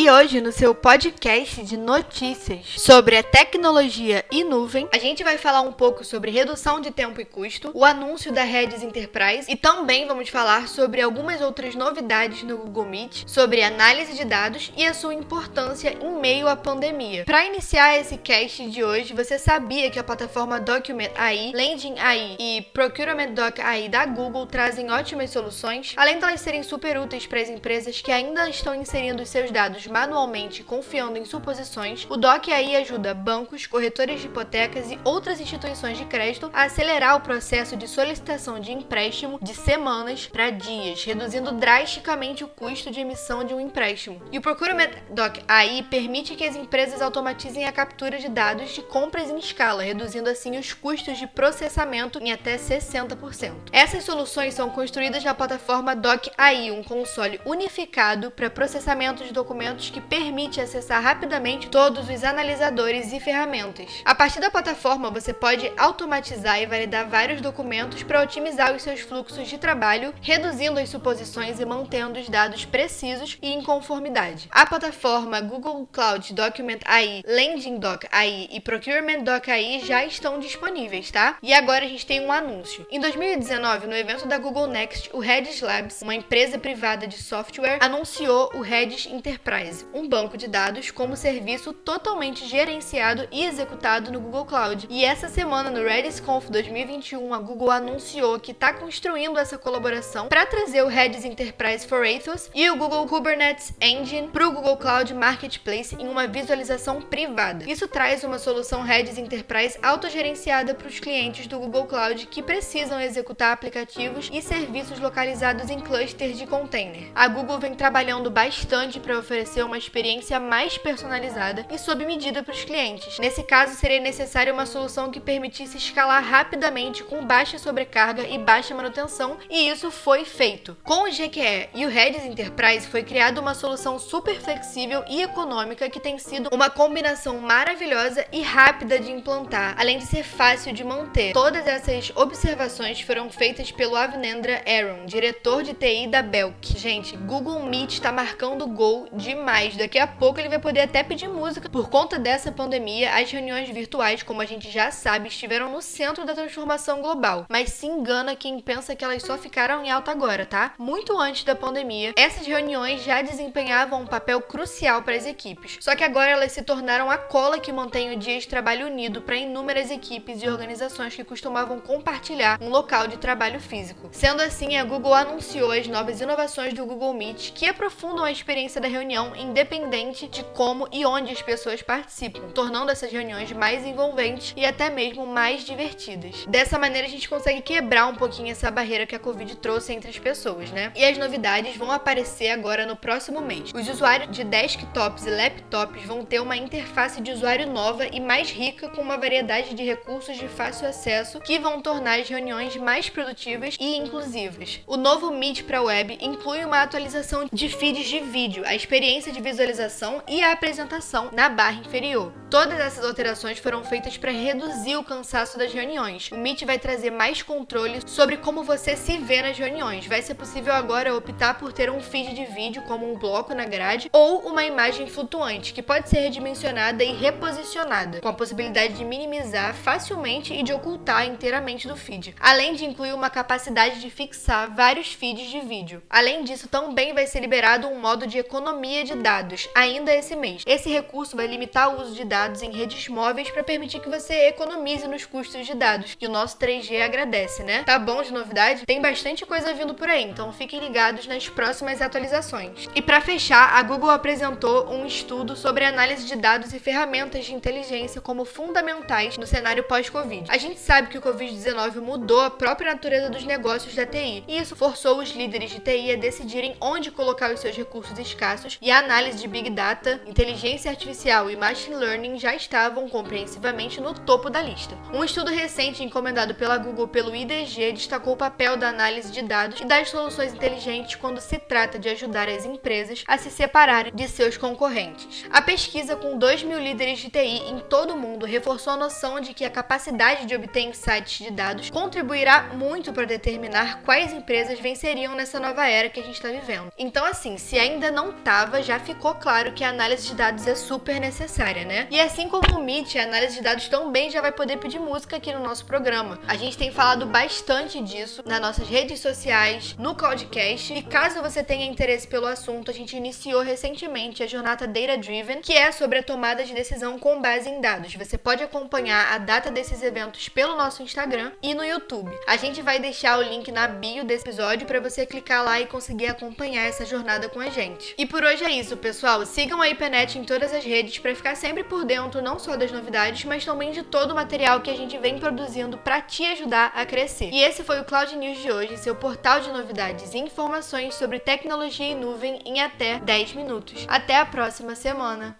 E hoje, no seu podcast de notícias sobre a tecnologia e nuvem, a gente vai falar um pouco sobre redução de tempo e custo, o anúncio da Redis Enterprise e também vamos falar sobre algumas outras novidades no Google Meet, sobre análise de dados e a sua importância em meio à pandemia. Para iniciar esse cast de hoje, você sabia que a plataforma Document AI, Landing AI e Procurement Doc AI da Google trazem ótimas soluções, além de elas serem super úteis para as empresas que ainda estão inserindo seus dados manualmente confiando em suposições, o DOC aí ajuda bancos, corretores de hipotecas e outras instituições de crédito a acelerar o processo de solicitação de empréstimo de semanas para dias, reduzindo drasticamente o custo de emissão de um empréstimo. E o Procurement Doc AI permite que as empresas automatizem a captura de dados de compras em escala, reduzindo assim os custos de processamento em até 60%. Essas soluções são construídas na plataforma Doc AI, um console unificado para processamento de documentos que permite acessar rapidamente todos os analisadores e ferramentas. A partir da plataforma, você pode automatizar e validar vários documentos para otimizar os seus fluxos de trabalho, reduzindo as suposições e mantendo os dados precisos e em conformidade. A plataforma Google Cloud Document AI, Landing Doc AI e Procurement Doc AI já estão disponíveis, tá? E agora a gente tem um anúncio. Em 2019, no evento da Google Next, o Redis Labs, uma empresa privada de software, anunciou o Redis Enterprise um banco de dados como serviço totalmente gerenciado e executado no Google Cloud. E essa semana no Redis Conf 2021, a Google anunciou que está construindo essa colaboração para trazer o Redis Enterprise for Athos e o Google Kubernetes Engine para o Google Cloud Marketplace em uma visualização privada. Isso traz uma solução Redis Enterprise autogerenciada para os clientes do Google Cloud que precisam executar aplicativos e serviços localizados em clusters de container. A Google vem trabalhando bastante para oferecer oferecer uma experiência mais personalizada e sob medida para os clientes. Nesse caso, seria necessária uma solução que permitisse escalar rapidamente com baixa sobrecarga e baixa manutenção, e isso foi feito. Com o GQE e o Redis Enterprise foi criada uma solução super flexível e econômica que tem sido uma combinação maravilhosa e rápida de implantar, além de ser fácil de manter. Todas essas observações foram feitas pelo Avnendra Aaron, diretor de TI da Belk. Gente, Google Meet está marcando gol demais mais. Daqui a pouco ele vai poder até pedir música. Por conta dessa pandemia, as reuniões virtuais, como a gente já sabe, estiveram no centro da transformação global. Mas se engana quem pensa que elas só ficaram em alta agora, tá? Muito antes da pandemia, essas reuniões já desempenhavam um papel crucial para as equipes. Só que agora elas se tornaram a cola que mantém o dia de trabalho unido para inúmeras equipes e organizações que costumavam compartilhar um local de trabalho físico. Sendo assim, a Google anunciou as novas inovações do Google Meet que aprofundam a experiência da reunião independente de como e onde as pessoas participam, tornando essas reuniões mais envolventes e até mesmo mais divertidas. Dessa maneira, a gente consegue quebrar um pouquinho essa barreira que a Covid trouxe entre as pessoas, né? E as novidades vão aparecer agora no próximo mês. Os usuários de desktops e laptops vão ter uma interface de usuário nova e mais rica, com uma variedade de recursos de fácil acesso que vão tornar as reuniões mais produtivas e inclusivas. O novo Meet para web inclui uma atualização de feeds de vídeo, a experiência de visualização e a apresentação na barra inferior. Todas essas alterações foram feitas para reduzir o cansaço das reuniões. O Meet vai trazer mais controle sobre como você se vê nas reuniões. Vai ser possível agora optar por ter um feed de vídeo como um bloco na grade ou uma imagem flutuante que pode ser redimensionada e reposicionada, com a possibilidade de minimizar facilmente e de ocultar inteiramente do feed, além de incluir uma capacidade de fixar vários feeds de vídeo. Além disso, também vai ser liberado um modo de economia de dados ainda esse mês. Esse recurso vai limitar o uso de dados em redes móveis para permitir que você economize nos custos de dados, que o nosso 3G agradece, né? Tá bom de novidade? Tem bastante coisa vindo por aí, então fiquem ligados nas próximas atualizações. E para fechar, a Google apresentou um estudo sobre análise de dados e ferramentas de inteligência como fundamentais no cenário pós-Covid. A gente sabe que o Covid-19 mudou a própria natureza dos negócios da TI, e isso forçou os líderes de TI a decidirem onde colocar os seus recursos escassos e a análise de Big Data, inteligência artificial e machine learning mim já estavam compreensivamente no topo da lista. Um estudo recente encomendado pela Google pelo IDG destacou o papel da análise de dados e das soluções inteligentes quando se trata de ajudar as empresas a se separarem de seus concorrentes. A pesquisa com 2 mil líderes de TI em todo o mundo reforçou a noção de que a capacidade de obter insights de dados contribuirá muito para determinar quais empresas venceriam nessa nova era que a gente está vivendo. Então, assim, se ainda não estava, já ficou claro que a análise de dados é super necessária, né? E assim como o Meet, a análise de dados também já vai poder pedir música aqui no nosso programa. A gente tem falado bastante disso nas nossas redes sociais, no Cloudcast. E caso você tenha interesse pelo assunto, a gente iniciou recentemente a jornada Data Driven, que é sobre a tomada de decisão com base em dados. Você pode acompanhar a data desses eventos pelo nosso Instagram e no YouTube. A gente vai deixar o link na bio desse episódio para você clicar lá e conseguir acompanhar essa jornada com a gente. E por hoje é isso, pessoal. Sigam a IPNET em todas as redes para ficar sempre por dentro não só das novidades, mas também de todo o material que a gente vem produzindo para te ajudar a crescer. E esse foi o Cloud News de hoje, seu portal de novidades e informações sobre tecnologia em nuvem em até 10 minutos. Até a próxima semana!